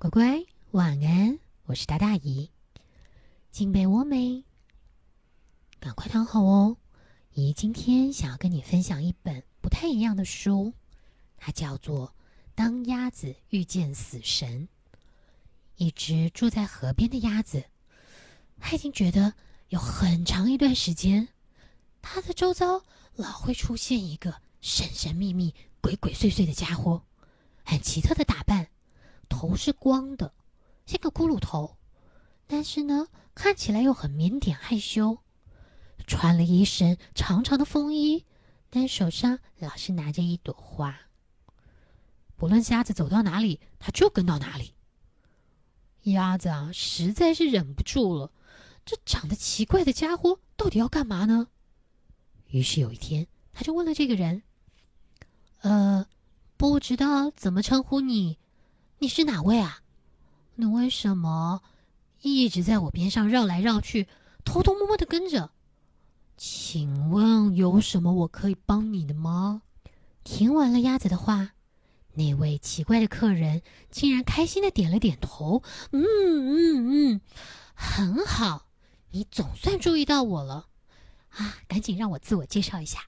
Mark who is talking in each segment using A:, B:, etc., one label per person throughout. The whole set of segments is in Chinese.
A: 乖乖，晚安！我是大大姨，进被窝没？赶快躺好哦！姨今天想要跟你分享一本不太一样的书，它叫做《当鸭子遇见死神》。一只住在河边的鸭子，它已经觉得有很长一段时间，它的周遭老会出现一个神神秘秘、鬼鬼祟祟的家伙，很奇特的打扮。头是光的，像个骷髅头，但是呢，看起来又很腼腆害羞。穿了一身长长的风衣，但手上老是拿着一朵花。不论瞎子走到哪里，他就跟到哪里。鸭子啊，实在是忍不住了，这长得奇怪的家伙到底要干嘛呢？于是有一天，他就问了这个人：“呃，不知道怎么称呼你。”你是哪位啊？你为什么一直在我边上绕来绕去，偷偷摸摸的跟着？请问有什么我可以帮你的吗？听完了鸭子的话，那位奇怪的客人竟然开心的点了点头。嗯嗯嗯，很好，你总算注意到我了啊！赶紧让我自我介绍一下，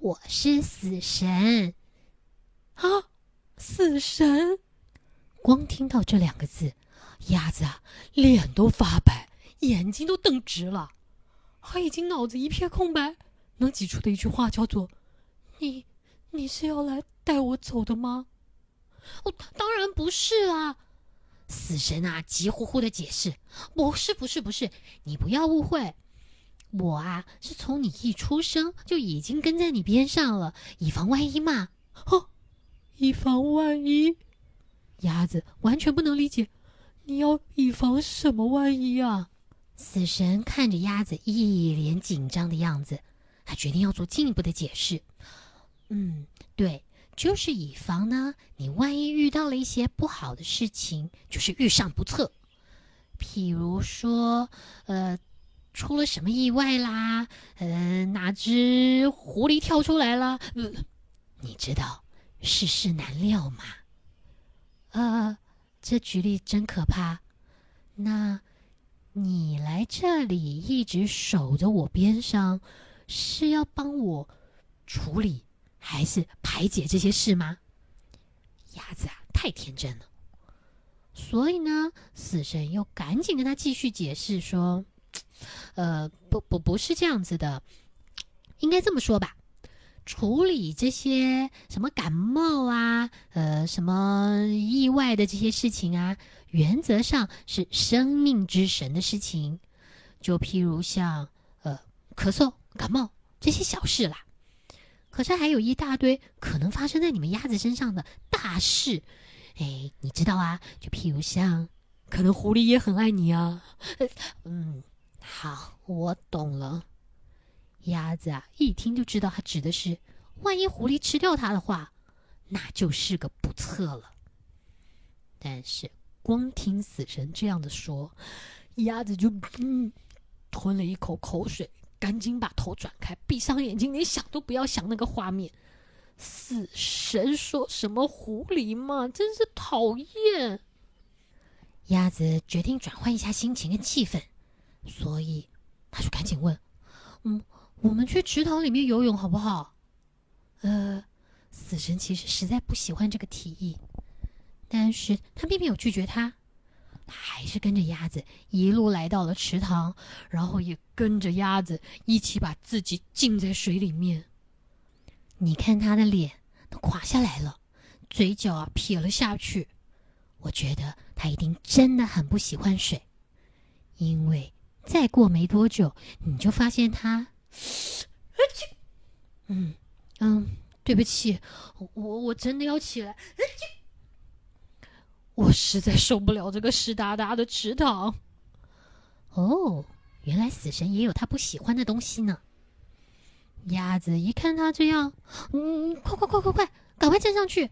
A: 我是死神
B: 啊，死神。
A: 光听到这两个字，鸭子啊，脸都发白，眼睛都瞪直了，他已经脑子一片空白，能挤出的一句话叫做：“
B: 你，你是要来带我走的吗？”“
A: 哦，当然不是啦！”死神啊，急呼呼的解释：“不是，不是，不是，你不要误会，我啊，是从你一出生就已经跟在你边上了，以防万一嘛。”“
B: 哦，以防万一。”鸭子完全不能理解，你要以防什么万一啊？
A: 死神看着鸭子一脸紧张的样子，他决定要做进一步的解释。嗯，对，就是以防呢，你万一遇到了一些不好的事情，就是遇上不测，譬如说，呃，出了什么意外啦，呃，哪只狐狸跳出来了，呃，你知道世事难料嘛？呃，这举例真可怕。那，你来这里一直守着我边上，是要帮我处理还是排解这些事吗？鸭子啊，太天真了。所以呢，死神又赶紧跟他继续解释说：“呃，不不不是这样子的，应该这么说吧。”处理这些什么感冒啊，呃，什么意外的这些事情啊，原则上是生命之神的事情。就譬如像呃咳嗽、感冒这些小事啦。可是还有一大堆可能发生在你们鸭子身上的大事，哎，你知道啊？就譬如像，
B: 可能狐狸也很爱你啊。
A: 嗯，好，我懂了。鸭子啊，一听就知道他指的是，万一狐狸吃掉它的话，那就是个不测了。但是光听死神这样的说，鸭子就嗯吞了一口口水，赶紧把头转开，闭上眼睛，连想都不要想那个画面。死神说什么狐狸嘛，真是讨厌。鸭子决定转换一下心情跟气氛，所以他就赶紧问：“嗯。”我们去池塘里面游泳好不好？呃，死神其实实在不喜欢这个提议，但是他并没有拒绝他，他还是跟着鸭子一路来到了池塘，然后也跟着鸭子一起把自己浸在水里面。你看他的脸都垮下来了，嘴角啊撇了下去，我觉得他一定真的很不喜欢水，因为再过没多久，你就发现他。嗯嗯，对不起，我我真的要起来。我实在受不了这个湿哒哒的池塘。哦，原来死神也有他不喜欢的东西呢。鸭子一看他这样，嗯，快快快快快，赶快站上去。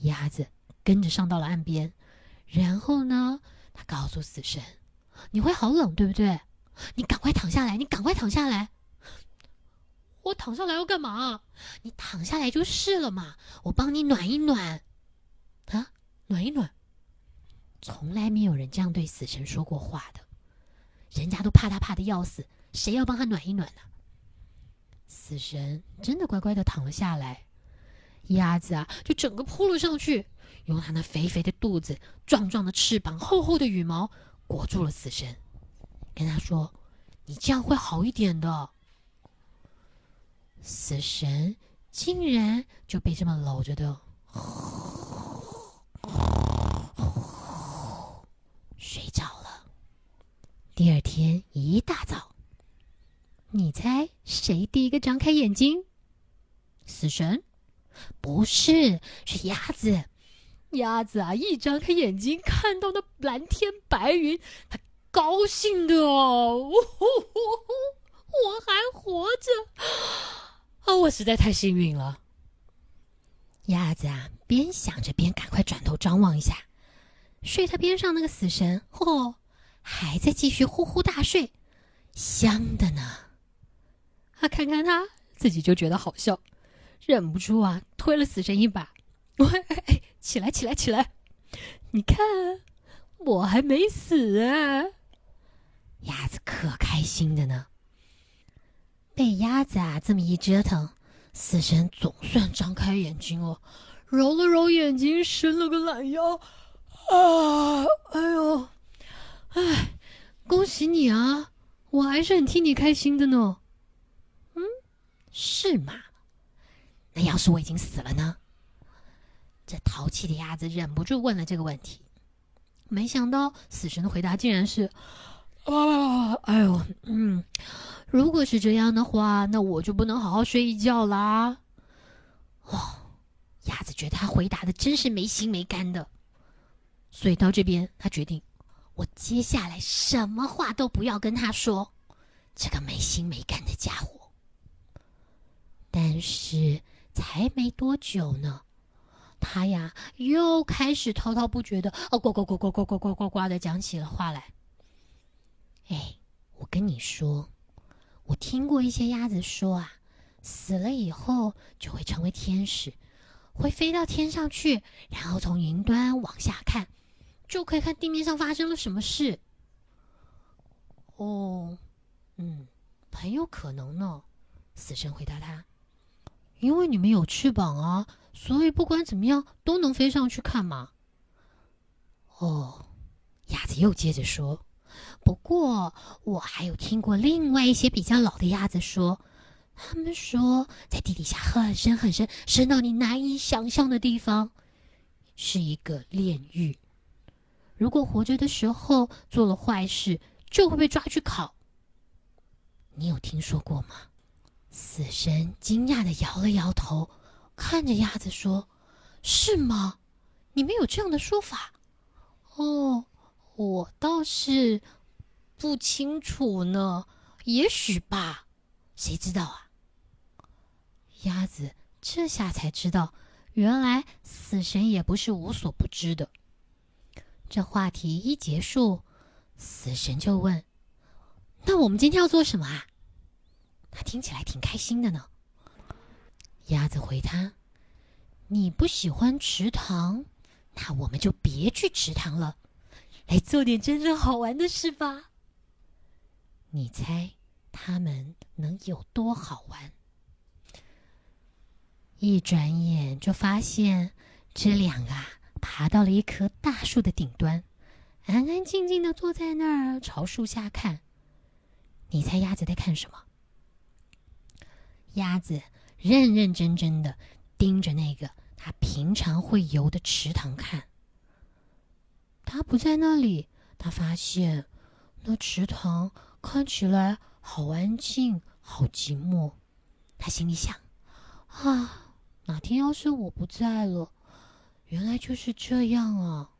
A: 鸭子跟着上到了岸边，然后呢，他告诉死神：“你会好冷，对不对？你赶快躺下来，你赶快躺下来。”我躺下来要干嘛？你躺下来就是了嘛，我帮你暖一暖，啊，暖一暖。从来没有人这样对死神说过话的，人家都怕他怕的要死，谁要帮他暖一暖呢？死神真的乖乖的躺了下来，鸭子啊就整个扑了上去，用它那肥肥的肚子、壮壮的翅膀、厚厚的羽毛裹住了死神，跟他说：“你这样会好一点的。”死神竟然就被这么搂着的。睡着了。第二天一大早，你猜谁第一个张开眼睛？死神？不是，是鸭子。鸭子啊，一张开眼睛，看到那蓝天白云，它高兴的哦，我还活着啊！我实在太幸运了。鸭子啊，边想着边赶快转头张望一下，睡他边上那个死神，嚯，还在继续呼呼大睡，香的呢。啊，看看他自己就觉得好笑，忍不住啊推了死神一把，喂，起来起来起来，你看我还没死啊！鸭子可开心的呢，被鸭子啊这么一折腾。死神总算张开眼睛了，揉了揉眼睛，伸了个懒腰，啊，哎呦，哎，恭喜你啊！我还是很替你开心的呢。嗯，是吗？那要是我已经死了呢？这淘气的鸭子忍不住问了这个问题。没想到死神的回答竟然是：啊，哎呦，嗯。如果是这样的话，那我就不能好好睡一觉啦。哦，鸭子觉得他回答的真是没心没肝的，所以到这边他决定，我接下来什么话都不要跟他说，这个没心没肝的家伙。但是才没多久呢，他呀又开始滔滔不绝的哦呱呱呱呱呱呱呱呱呱的讲起了话来。你说。我听过一些鸭子说啊，死了以后就会成为天使，会飞到天上去，然后从云端往下看，就可以看地面上发生了什么事。哦，嗯，很有可能呢。死神回答他：“因为你们有翅膀啊，所以不管怎么样都能飞上去看嘛。”哦，鸭子又接着说。不过，我还有听过另外一些比较老的鸭子说，他们说在地底下很深很深，深到你难以想象的地方，是一个炼狱。如果活着的时候做了坏事，就会被抓去烤。你有听说过吗？死神惊讶的摇了摇头，看着鸭子说：“是吗？你们有这样的说法？”哦。我倒是不清楚呢，也许吧，谁知道啊？鸭子这下才知道，原来死神也不是无所不知的。这话题一结束，死神就问：“那我们今天要做什么啊？”他听起来挺开心的呢。鸭子回他：“你不喜欢池塘，那我们就别去池塘了。”来做点真正好玩的事吧。你猜他们能有多好玩？一转眼就发现这两个，爬到了一棵大树的顶端，安安静静的坐在那儿，朝树下看。你猜鸭子在看什么？鸭子认认真真的盯着那个它平常会游的池塘看。他不在那里，他发现那池塘看起来好安静，好寂寞。他心里想：啊，哪天要是我不在了，原来就是这样啊！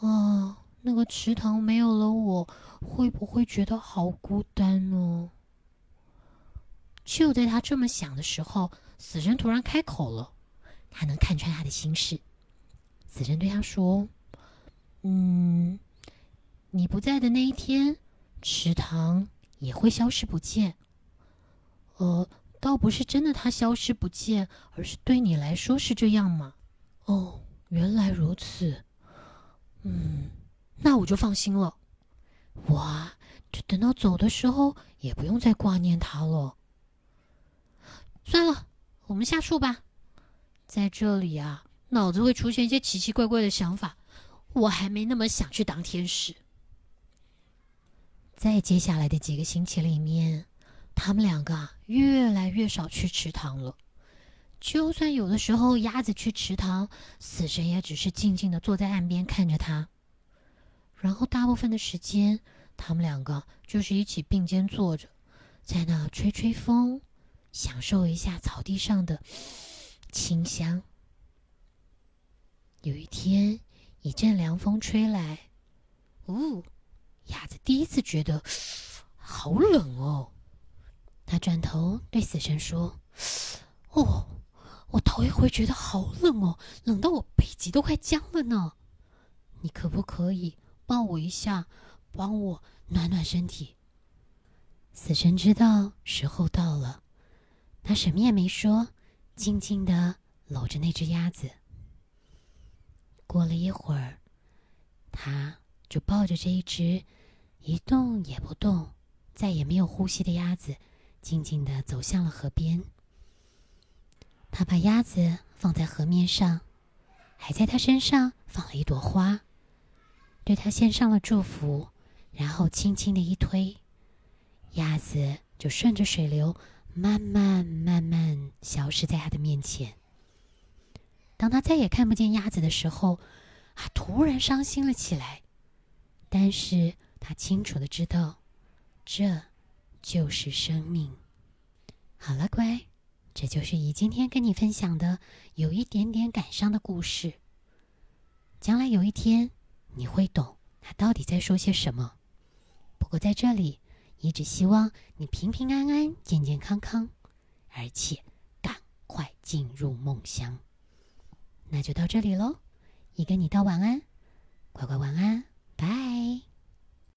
A: 啊，那个池塘没有了我，会不会觉得好孤单呢？就在他这么想的时候，死神突然开口了。他能看穿他的心事。死神对他说。嗯，你不在的那一天，池塘也会消失不见。呃，倒不是真的它消失不见，而是对你来说是这样嘛？哦，原来如此。
B: 嗯，那我就放心了。
A: 哇，就等到走的时候也不用再挂念他了。
B: 算了，我们下树吧。在这里啊，脑子会出现一些奇奇怪怪的想法。我还没那么想去当天使。
A: 在接下来的几个星期里面，他们两个越来越少去池塘了。就算有的时候鸭子去池塘，死神也只是静静的坐在岸边看着它。然后大部分的时间，他们两个就是一起并肩坐着，在那吹吹风，享受一下草地上的清香。有一天，一阵凉风吹来，呜，鸭子第一次觉得好冷哦。他转头对死神说：“哦。”我头一回觉得好冷哦，冷到我背脊都快僵了呢。你可不可以抱我一下，帮我暖暖身体？死神知道时候到了，他什么也没说，静静的搂着那只鸭子。过了一会儿，他就抱着这一只一动也不动、再也没有呼吸的鸭子，静静的走向了河边。他把鸭子放在河面上，还在它身上放了一朵花，对它献上了祝福，然后轻轻的一推，鸭子就顺着水流慢慢慢慢消失在他的面前。当他再也看不见鸭子的时候，啊，突然伤心了起来。但是他清楚的知道，这就是生命。好了，乖。这就是以今天跟你分享的有一点点感伤的故事。将来有一天你会懂他到底在说些什么。不过在这里，一直希望你平平安安、健健康康，而且赶快进入梦乡。那就到这里喽也跟你道晚安。乖乖晚安。拜。